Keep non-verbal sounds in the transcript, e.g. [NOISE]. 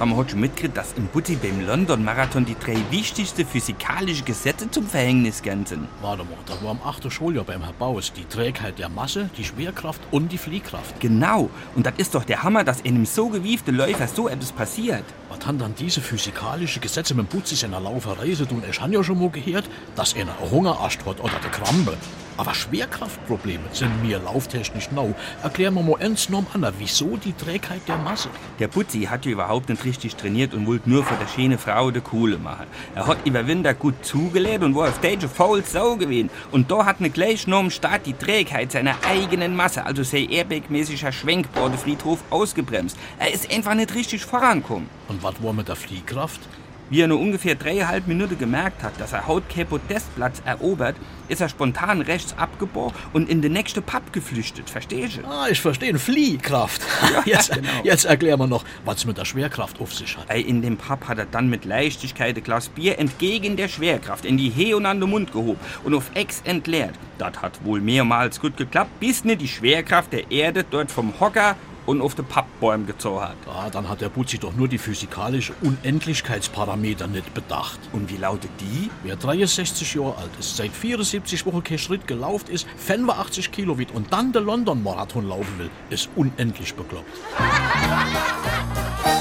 Haben wir heute schon mitgekriegt, dass in Butti beim London-Marathon die drei wichtigsten physikalischen Gesetze zum Verhängnis gelten? Warte mal, das war am 8. Schuljahr beim Herr Baus. Die Trägheit der Masse, die Schwerkraft und die Fliehkraft. Genau. Und das ist doch der Hammer, dass in einem so gewieften Läufer so etwas passiert. Was haben dann diese physikalischen Gesetze mit Butzi seiner Lauferei zu tun? Ich habe ja schon mal gehört, dass einer einen Hungerast hat oder der Krampe. Aber Schwerkraftprobleme sind mir lauftechnisch neu. Erklären wir mal ernst an, wieso die Trägheit der Masse? Der Butzi hat ja überhaupt nicht richtig trainiert und wollte nur für der schöne Frau de Kohle machen. Er hat über Winter gut zugelehrt und war auf Stage faul Sau gewesen. Und da hat ne gleich genommen statt die Trägheit seiner eigenen Masse, also sei airbag-mäßiger Schwenkbordefriedhof, ausgebremst. Er ist einfach nicht richtig vorangekommen. Und was war mit der Fliehkraft? Wie er nur ungefähr dreieinhalb Minuten gemerkt hat, dass er haut kein Podestplatz erobert, ist er spontan rechts abgebogen und in den nächsten Pub geflüchtet. Verstehst du? Ah, ich verstehe. Fliehkraft. [LAUGHS] [LAUGHS] jetzt, genau. jetzt erklär mir noch, was mit der Schwerkraft auf sich hat. In dem Pub hat er dann mit Leichtigkeit ein Glas Bier entgegen der Schwerkraft in die He und an den Mund gehoben und auf Ex entleert. Das hat wohl mehrmals gut geklappt, bis ne die Schwerkraft der Erde dort vom Hocker und auf den Pappbäumen gezogen hat. Ah, dann hat der Butzi doch nur die physikalische Unendlichkeitsparameter nicht bedacht. Und wie lautet die? Wer 63 Jahre alt ist, seit 74 Wochen kein Schritt gelaufen ist, 85 Kilo wiegt und dann den London-Marathon laufen will, ist unendlich bekloppt. [LAUGHS]